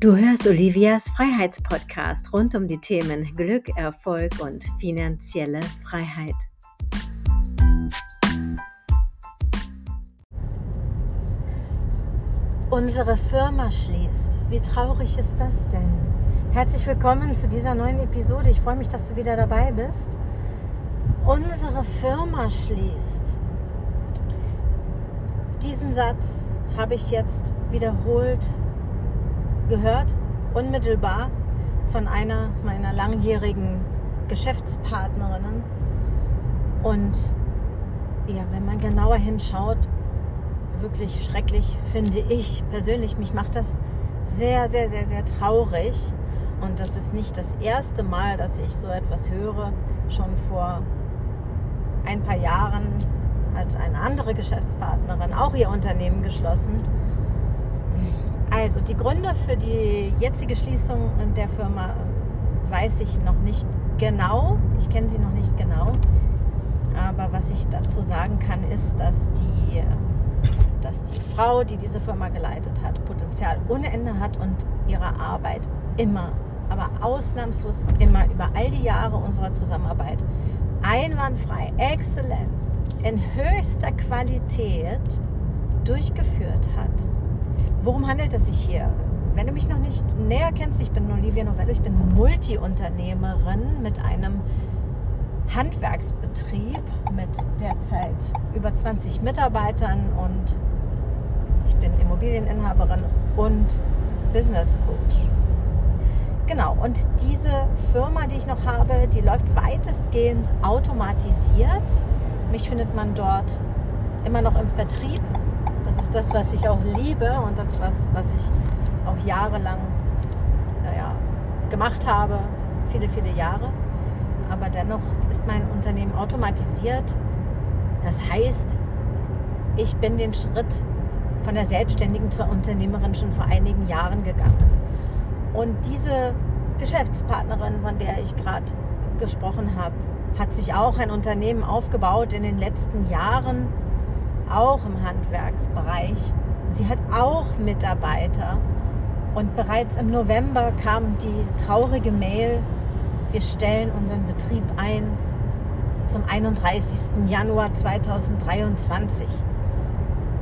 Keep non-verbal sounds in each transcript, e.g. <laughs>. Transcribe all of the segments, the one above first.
Du hörst Olivias Freiheitspodcast rund um die Themen Glück, Erfolg und finanzielle Freiheit. Unsere Firma schließt. Wie traurig ist das denn? Herzlich willkommen zu dieser neuen Episode. Ich freue mich, dass du wieder dabei bist. Unsere Firma schließt. Diesen Satz habe ich jetzt wiederholt gehört, unmittelbar von einer meiner langjährigen Geschäftspartnerinnen. Und ja, wenn man genauer hinschaut, wirklich schrecklich finde ich persönlich. Mich macht das sehr, sehr, sehr, sehr traurig. Und das ist nicht das erste Mal, dass ich so etwas höre. Schon vor ein paar Jahren hat eine andere Geschäftspartnerin auch ihr Unternehmen geschlossen. Also die Gründe für die jetzige Schließung der Firma weiß ich noch nicht genau. Ich kenne sie noch nicht genau. Aber was ich dazu sagen kann, ist, dass die, dass die Frau, die diese Firma geleitet hat, Potenzial ohne Ende hat und ihre Arbeit immer, aber ausnahmslos immer über all die Jahre unserer Zusammenarbeit einwandfrei, exzellent, in höchster Qualität durchgeführt hat. Worum handelt es sich hier? Wenn du mich noch nicht näher kennst, ich bin Olivia Novello, ich bin Multiunternehmerin mit einem Handwerksbetrieb mit derzeit über 20 Mitarbeitern und ich bin Immobilieninhaberin und Business Coach. Genau, und diese Firma, die ich noch habe, die läuft weitestgehend automatisiert. Mich findet man dort immer noch im Vertrieb das ist das, was ich auch liebe und das, was, was ich auch jahrelang naja, gemacht habe, viele, viele Jahre. Aber dennoch ist mein Unternehmen automatisiert. Das heißt, ich bin den Schritt von der Selbstständigen zur Unternehmerin schon vor einigen Jahren gegangen. Und diese Geschäftspartnerin, von der ich gerade gesprochen habe, hat sich auch ein Unternehmen aufgebaut in den letzten Jahren auch im Handwerksbereich. Sie hat auch Mitarbeiter. Und bereits im November kam die traurige Mail, wir stellen unseren Betrieb ein zum 31. Januar 2023.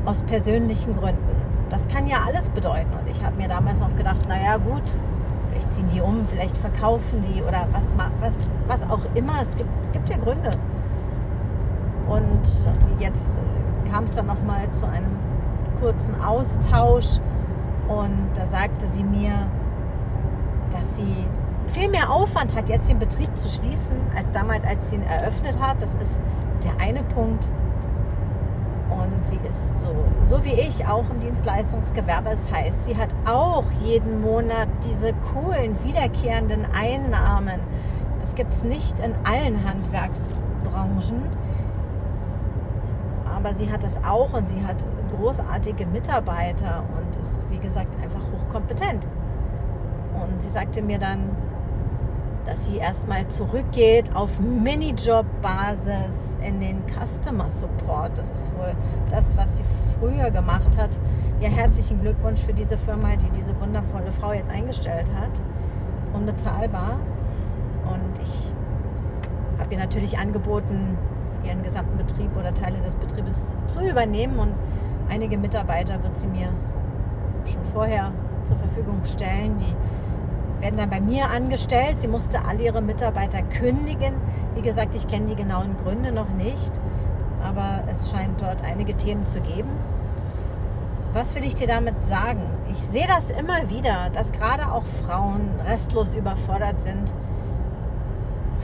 Aus persönlichen Gründen. Das kann ja alles bedeuten. Und ich habe mir damals noch gedacht, naja gut, vielleicht ziehen die um, vielleicht verkaufen die oder was, was, was auch immer. Es gibt, es gibt ja Gründe. Und jetzt kam es dann nochmal zu einem kurzen Austausch und da sagte sie mir, dass sie viel mehr Aufwand hat, jetzt den Betrieb zu schließen, als damals, als sie ihn eröffnet hat. Das ist der eine Punkt. Und sie ist so, so wie ich auch im Dienstleistungsgewerbe. Das heißt, sie hat auch jeden Monat diese coolen, wiederkehrenden Einnahmen. Das gibt es nicht in allen Handwerksbranchen aber sie hat das auch und sie hat großartige Mitarbeiter und ist, wie gesagt, einfach hochkompetent. Und sie sagte mir dann, dass sie erstmal zurückgeht auf Minijob-Basis in den Customer Support. Das ist wohl das, was sie früher gemacht hat. Ja, herzlichen Glückwunsch für diese Firma, die diese wundervolle Frau jetzt eingestellt hat. Unbezahlbar. Und ich habe ihr natürlich angeboten, ihren gesamten Betrieb oder Teile des Betriebes zu übernehmen. Und einige Mitarbeiter wird sie mir schon vorher zur Verfügung stellen. Die werden dann bei mir angestellt. Sie musste alle ihre Mitarbeiter kündigen. Wie gesagt, ich kenne die genauen Gründe noch nicht, aber es scheint dort einige Themen zu geben. Was will ich dir damit sagen? Ich sehe das immer wieder, dass gerade auch Frauen restlos überfordert sind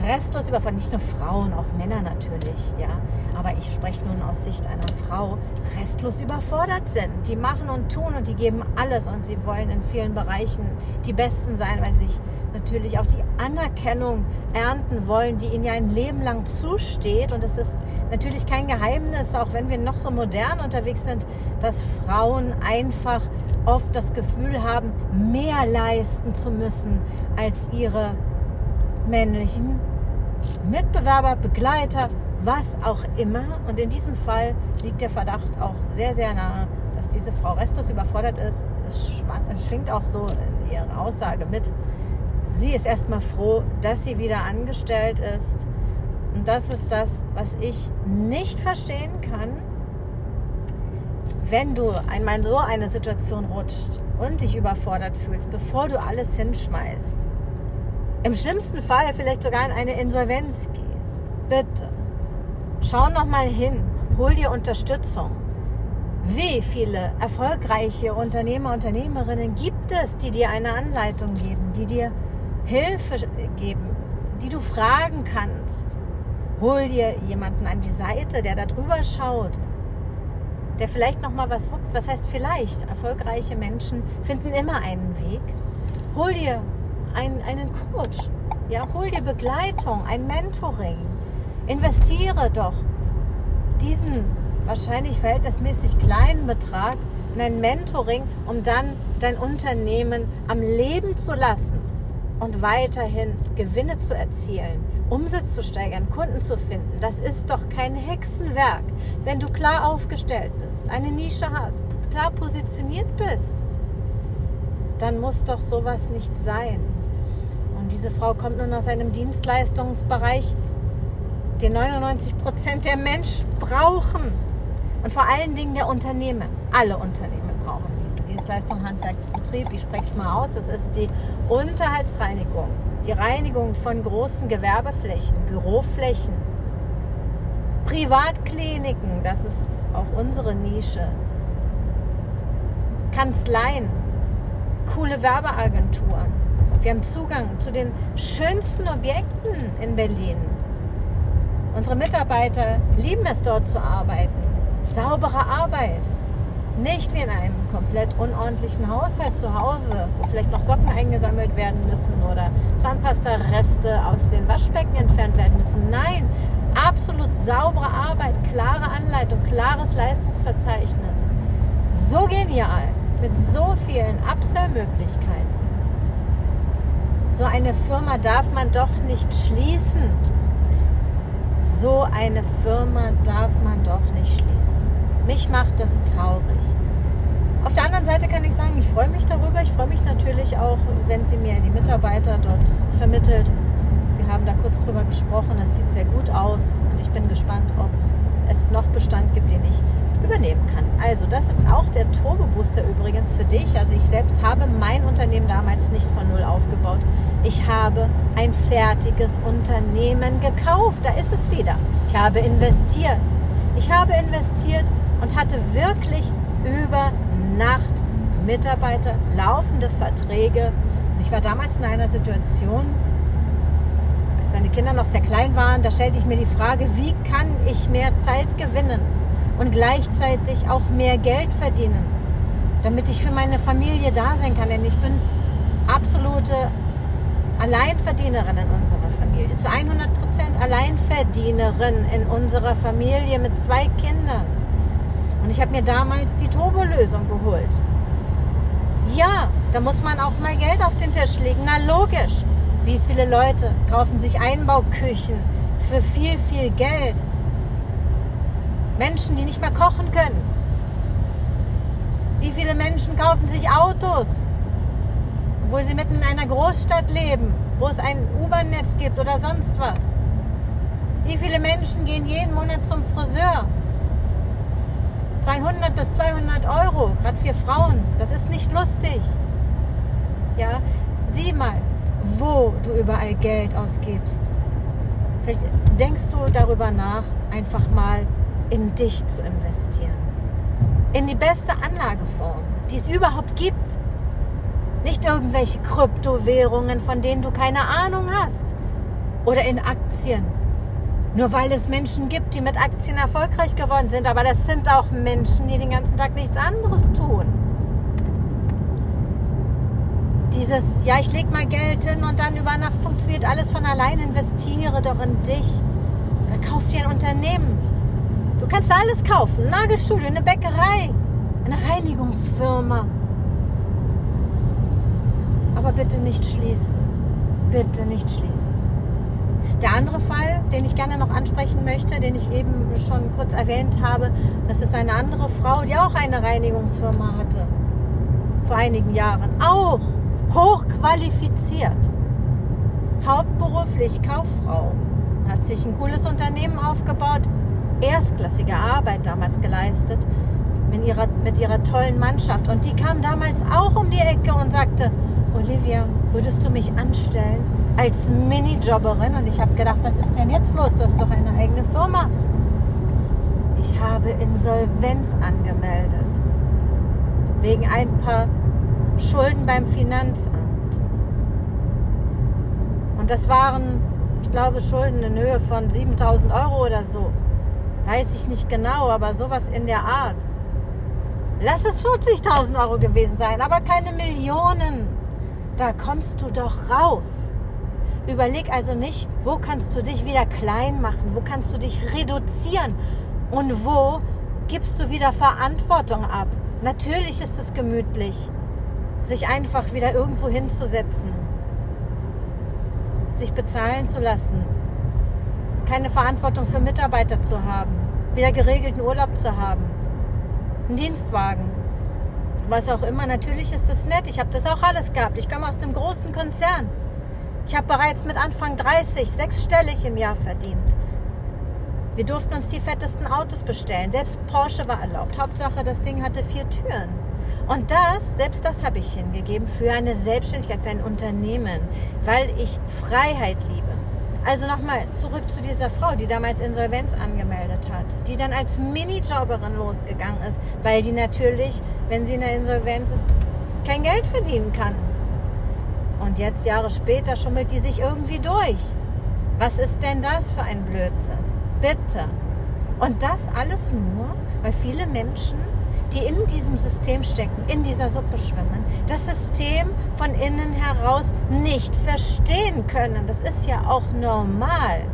restlos überfordert. Nicht nur Frauen, auch Männer natürlich, ja. Aber ich spreche nun aus Sicht einer Frau, restlos überfordert sind. Die machen und tun und die geben alles und sie wollen in vielen Bereichen die Besten sein, weil sie sich natürlich auch die Anerkennung ernten wollen, die ihnen ja ein Leben lang zusteht. Und es ist natürlich kein Geheimnis, auch wenn wir noch so modern unterwegs sind, dass Frauen einfach oft das Gefühl haben, mehr leisten zu müssen als ihre männlichen Mitbewerber, Begleiter, was auch immer. Und in diesem Fall liegt der Verdacht auch sehr, sehr nahe, dass diese Frau restlos überfordert ist. Es, schwingt auch so in ihre Aussage mit. Sie ist erstmal froh, dass sie wieder angestellt ist. Und das ist das, was ich nicht verstehen kann, wenn du einmal in so eine Situation rutscht und dich überfordert fühlst, bevor du alles hinschmeißt. Im schlimmsten Fall vielleicht sogar in eine Insolvenz gehst. Bitte, schau noch mal hin, hol dir Unterstützung. Wie viele erfolgreiche Unternehmer, Unternehmerinnen gibt es, die dir eine Anleitung geben, die dir Hilfe geben, die du fragen kannst? Hol dir jemanden an die Seite, der da drüber schaut, der vielleicht noch mal was wuppt. Was heißt vielleicht? Erfolgreiche Menschen finden immer einen Weg. Hol dir einen, einen Coach, ja, hol dir Begleitung, ein Mentoring. Investiere doch diesen wahrscheinlich verhältnismäßig kleinen Betrag in ein Mentoring, um dann dein Unternehmen am Leben zu lassen und weiterhin Gewinne zu erzielen, Umsatz zu steigern, Kunden zu finden. Das ist doch kein Hexenwerk, wenn du klar aufgestellt bist, eine Nische hast, klar positioniert bist. Dann muss doch sowas nicht sein. Diese Frau kommt nun aus einem Dienstleistungsbereich, den 99 Prozent der Menschen brauchen. Und vor allen Dingen der Unternehmen. Alle Unternehmen brauchen diese Dienstleistung, Handwerksbetrieb. Ich spreche es mal aus. Das ist die Unterhaltsreinigung, die Reinigung von großen Gewerbeflächen, Büroflächen, Privatkliniken. Das ist auch unsere Nische. Kanzleien, coole Werbeagenturen. Wir haben Zugang zu den schönsten Objekten in Berlin. Unsere Mitarbeiter lieben es dort zu arbeiten. Saubere Arbeit. Nicht wie in einem komplett unordentlichen Haushalt zu Hause, wo vielleicht noch Socken eingesammelt werden müssen oder Zahnpasta-Reste aus den Waschbecken entfernt werden müssen. Nein, absolut saubere Arbeit, klare Anleitung, klares Leistungsverzeichnis. So genial, mit so vielen Upsell-Möglichkeiten. So eine Firma darf man doch nicht schließen. So eine Firma darf man doch nicht schließen. Mich macht das traurig. Auf der anderen Seite kann ich sagen, ich freue mich darüber. Ich freue mich natürlich auch, wenn sie mir die Mitarbeiter dort vermittelt. Wir haben da kurz drüber gesprochen. Es sieht sehr gut aus und ich bin gespannt, ob es noch Bestand gibt, den ich übernehmen kann. Also das ist auch der Turbo Booster übrigens für dich. Also ich selbst habe mein Unternehmen damals nicht von null aufgebaut. Ich habe ein fertiges Unternehmen gekauft. Da ist es wieder. Ich habe investiert. Ich habe investiert und hatte wirklich über Nacht Mitarbeiter, laufende Verträge. Ich war damals in einer Situation, als meine Kinder noch sehr klein waren, da stellte ich mir die Frage, wie kann ich mehr Zeit gewinnen? Und gleichzeitig auch mehr Geld verdienen, damit ich für meine Familie da sein kann. Denn ich bin absolute Alleinverdienerin in unserer Familie, zu 100 Prozent Alleinverdienerin in unserer Familie mit zwei Kindern. Und ich habe mir damals die Turbo-Lösung geholt. Ja, da muss man auch mal Geld auf den Tisch legen. Na logisch. Wie viele Leute kaufen sich Einbauküchen für viel, viel Geld? Menschen, die nicht mehr kochen können. Wie viele Menschen kaufen sich Autos, wo sie mitten in einer Großstadt leben, wo es ein U-Bahn-Netz gibt oder sonst was? Wie viele Menschen gehen jeden Monat zum Friseur? Zahlen 100 bis 200 Euro, gerade für Frauen. Das ist nicht lustig. Ja, sieh mal, wo du überall Geld ausgibst. Vielleicht denkst du darüber nach, einfach mal in dich zu investieren. In die beste Anlageform, die es überhaupt gibt. Nicht irgendwelche Kryptowährungen, von denen du keine Ahnung hast. Oder in Aktien. Nur weil es Menschen gibt, die mit Aktien erfolgreich geworden sind. Aber das sind auch Menschen, die den ganzen Tag nichts anderes tun. Dieses, ja, ich lege mal Geld hin und dann über Nacht funktioniert alles von allein. Investiere doch in dich. Oder kauf dir ein Unternehmen. Du kannst alles kaufen. Nagelstudio, eine Bäckerei, eine Reinigungsfirma. Aber bitte nicht schließen. Bitte nicht schließen. Der andere Fall, den ich gerne noch ansprechen möchte, den ich eben schon kurz erwähnt habe, das ist eine andere Frau, die auch eine Reinigungsfirma hatte. Vor einigen Jahren. Auch hochqualifiziert, hauptberuflich Kauffrau, hat sich ein cooles Unternehmen aufgebaut, erstklassige Arbeit damals geleistet mit ihrer, mit ihrer tollen Mannschaft. Und die kam damals auch um die Ecke und sagte, Olivia, würdest du mich anstellen als Minijobberin? Und ich habe gedacht, was ist denn jetzt los? Du hast doch eine eigene Firma. Ich habe Insolvenz angemeldet. Wegen ein paar Schulden beim Finanzamt. Und das waren, ich glaube, Schulden in Höhe von 7000 Euro oder so. Weiß ich nicht genau, aber sowas in der Art. Lass es 40.000 Euro gewesen sein, aber keine Millionen. Da kommst du doch raus. Überleg also nicht, wo kannst du dich wieder klein machen, wo kannst du dich reduzieren und wo gibst du wieder Verantwortung ab. Natürlich ist es gemütlich, sich einfach wieder irgendwo hinzusetzen, sich bezahlen zu lassen, keine Verantwortung für Mitarbeiter zu haben, wieder geregelten Urlaub zu haben einen Dienstwagen, was auch immer. Natürlich ist das nett. Ich habe das auch alles gehabt. Ich komme aus einem großen Konzern. Ich habe bereits mit Anfang 30 sechsstellig im Jahr verdient. Wir durften uns die fettesten Autos bestellen. Selbst Porsche war erlaubt. Hauptsache, das Ding hatte vier Türen. Und das, selbst das habe ich hingegeben für eine Selbstständigkeit, für ein Unternehmen, weil ich Freiheit liebe. Also nochmal zurück zu dieser Frau, die damals Insolvenz angemeldet hat, die dann als Minijobberin losgegangen ist, weil die natürlich, wenn sie in der Insolvenz ist, kein Geld verdienen kann. Und jetzt Jahre später schummelt die sich irgendwie durch. Was ist denn das für ein Blödsinn? Bitte. Und das alles nur, weil viele Menschen die in diesem System stecken, in dieser Suppe schwimmen, das System von innen heraus nicht verstehen können. Das ist ja auch normal.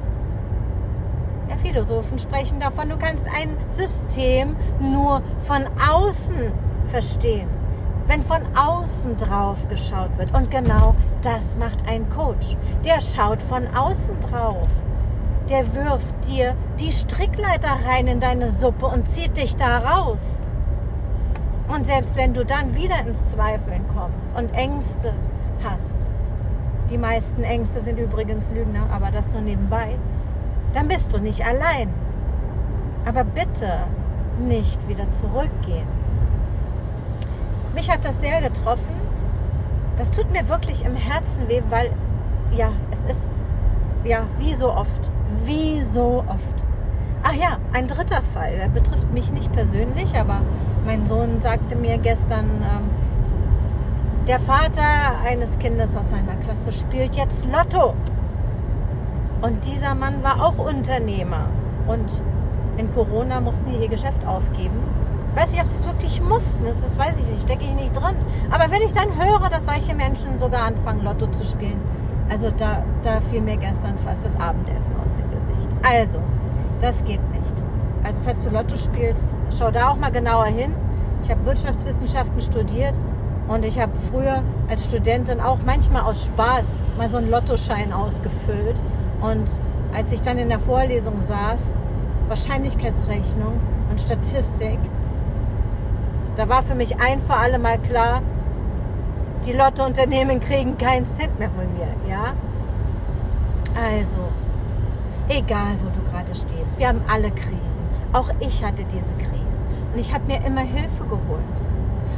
Ja, Philosophen sprechen davon, du kannst ein System nur von außen verstehen, wenn von außen drauf geschaut wird. Und genau das macht ein Coach. Der schaut von außen drauf. Der wirft dir die Strickleiter rein in deine Suppe und zieht dich da raus. Und selbst wenn du dann wieder ins Zweifeln kommst und Ängste hast, die meisten Ängste sind übrigens Lügner, aber das nur nebenbei, dann bist du nicht allein. Aber bitte nicht wieder zurückgehen. Mich hat das sehr getroffen. Das tut mir wirklich im Herzen weh, weil ja, es ist ja wie so oft, wie so oft Ach ja, ein dritter Fall. Der betrifft mich nicht persönlich, aber mein Sohn sagte mir gestern, ähm, der Vater eines Kindes aus seiner Klasse spielt jetzt Lotto. Und dieser Mann war auch Unternehmer. Und in Corona mussten die ihr Geschäft aufgeben. Ich weiß nicht, ob sie es wirklich mussten, das, das weiß ich nicht, stecke ich nicht drin. Aber wenn ich dann höre, dass solche Menschen sogar anfangen, Lotto zu spielen, also da, da fiel mir gestern fast das Abendessen aus dem Gesicht. Also, das geht nicht. Also falls du Lotto spielst, schau da auch mal genauer hin. Ich habe Wirtschaftswissenschaften studiert und ich habe früher als Studentin auch manchmal aus Spaß mal so einen Lottoschein ausgefüllt. Und als ich dann in der Vorlesung saß, Wahrscheinlichkeitsrechnung und Statistik, da war für mich ein für alle Mal klar, die Lottounternehmen <laughs> kriegen keinen Cent mehr von mir, ja? Also, Egal, wo du gerade stehst. Wir haben alle Krisen. Auch ich hatte diese Krisen. Und ich habe mir immer Hilfe geholt.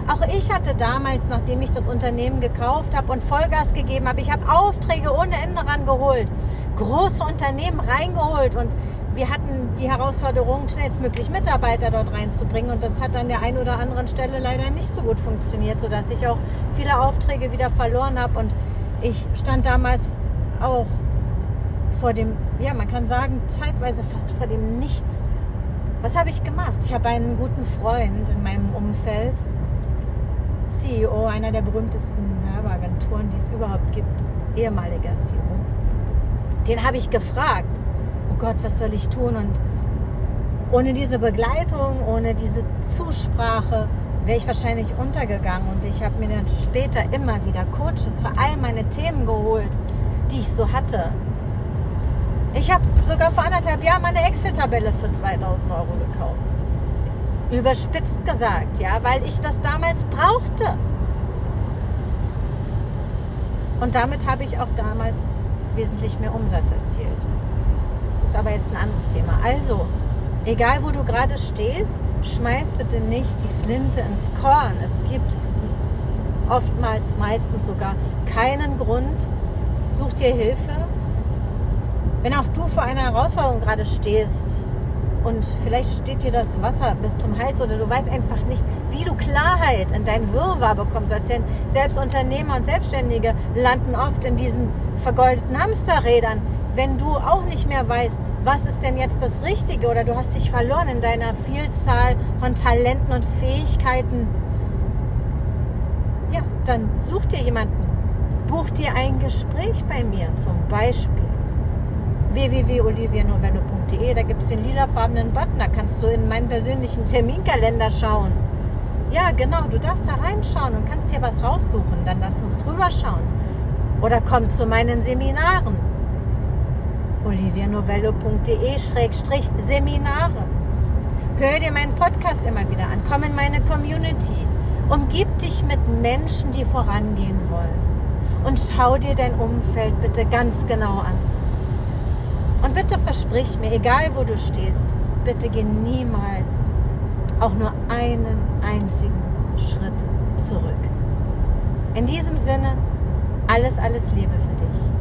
Auch ich hatte damals, nachdem ich das Unternehmen gekauft habe und Vollgas gegeben habe, ich habe Aufträge ohne Ende rangeholt, große Unternehmen reingeholt und wir hatten die Herausforderung, schnellstmöglich Mitarbeiter dort reinzubringen und das hat an der einen oder anderen Stelle leider nicht so gut funktioniert, sodass ich auch viele Aufträge wieder verloren habe und ich stand damals auch vor dem, ja, man kann sagen, zeitweise fast vor dem Nichts. Was habe ich gemacht? Ich habe einen guten Freund in meinem Umfeld, CEO einer der berühmtesten Werbeagenturen, die es überhaupt gibt, ehemaliger CEO. Den habe ich gefragt, oh Gott, was soll ich tun? Und ohne diese Begleitung, ohne diese Zusprache, wäre ich wahrscheinlich untergegangen. Und ich habe mir dann später immer wieder Coaches für all meine Themen geholt, die ich so hatte. Ich habe sogar vor anderthalb Jahren meine Excel-Tabelle für 2000 Euro gekauft. Überspitzt gesagt, ja, weil ich das damals brauchte. Und damit habe ich auch damals wesentlich mehr Umsatz erzielt. Das ist aber jetzt ein anderes Thema. Also, egal wo du gerade stehst, schmeiß bitte nicht die Flinte ins Korn. Es gibt oftmals, meistens sogar keinen Grund. Such dir Hilfe. Wenn auch du vor einer Herausforderung gerade stehst und vielleicht steht dir das Wasser bis zum Hals oder du weißt einfach nicht, wie du Klarheit in dein Wirrwarr bekommst. Denn selbst Unternehmer und Selbstständige landen oft in diesen vergoldeten Hamsterrädern. Wenn du auch nicht mehr weißt, was ist denn jetzt das Richtige oder du hast dich verloren in deiner Vielzahl von Talenten und Fähigkeiten, ja, dann such dir jemanden. Buch dir ein Gespräch bei mir, zum Beispiel www.olivianovello.de. Da gibt es den lilafarbenen Button, da kannst du in meinen persönlichen Terminkalender schauen. Ja, genau, du darfst da reinschauen und kannst dir was raussuchen. Dann lass uns drüber schauen. Oder komm zu meinen Seminaren. olivianovello.de-seminare. Hör dir meinen Podcast immer wieder an. Komm in meine Community. Umgib dich mit Menschen, die vorangehen wollen. Und schau dir dein Umfeld bitte ganz genau an. Und bitte versprich mir, egal wo du stehst, bitte geh niemals auch nur einen einzigen Schritt zurück. In diesem Sinne, alles, alles Liebe für dich.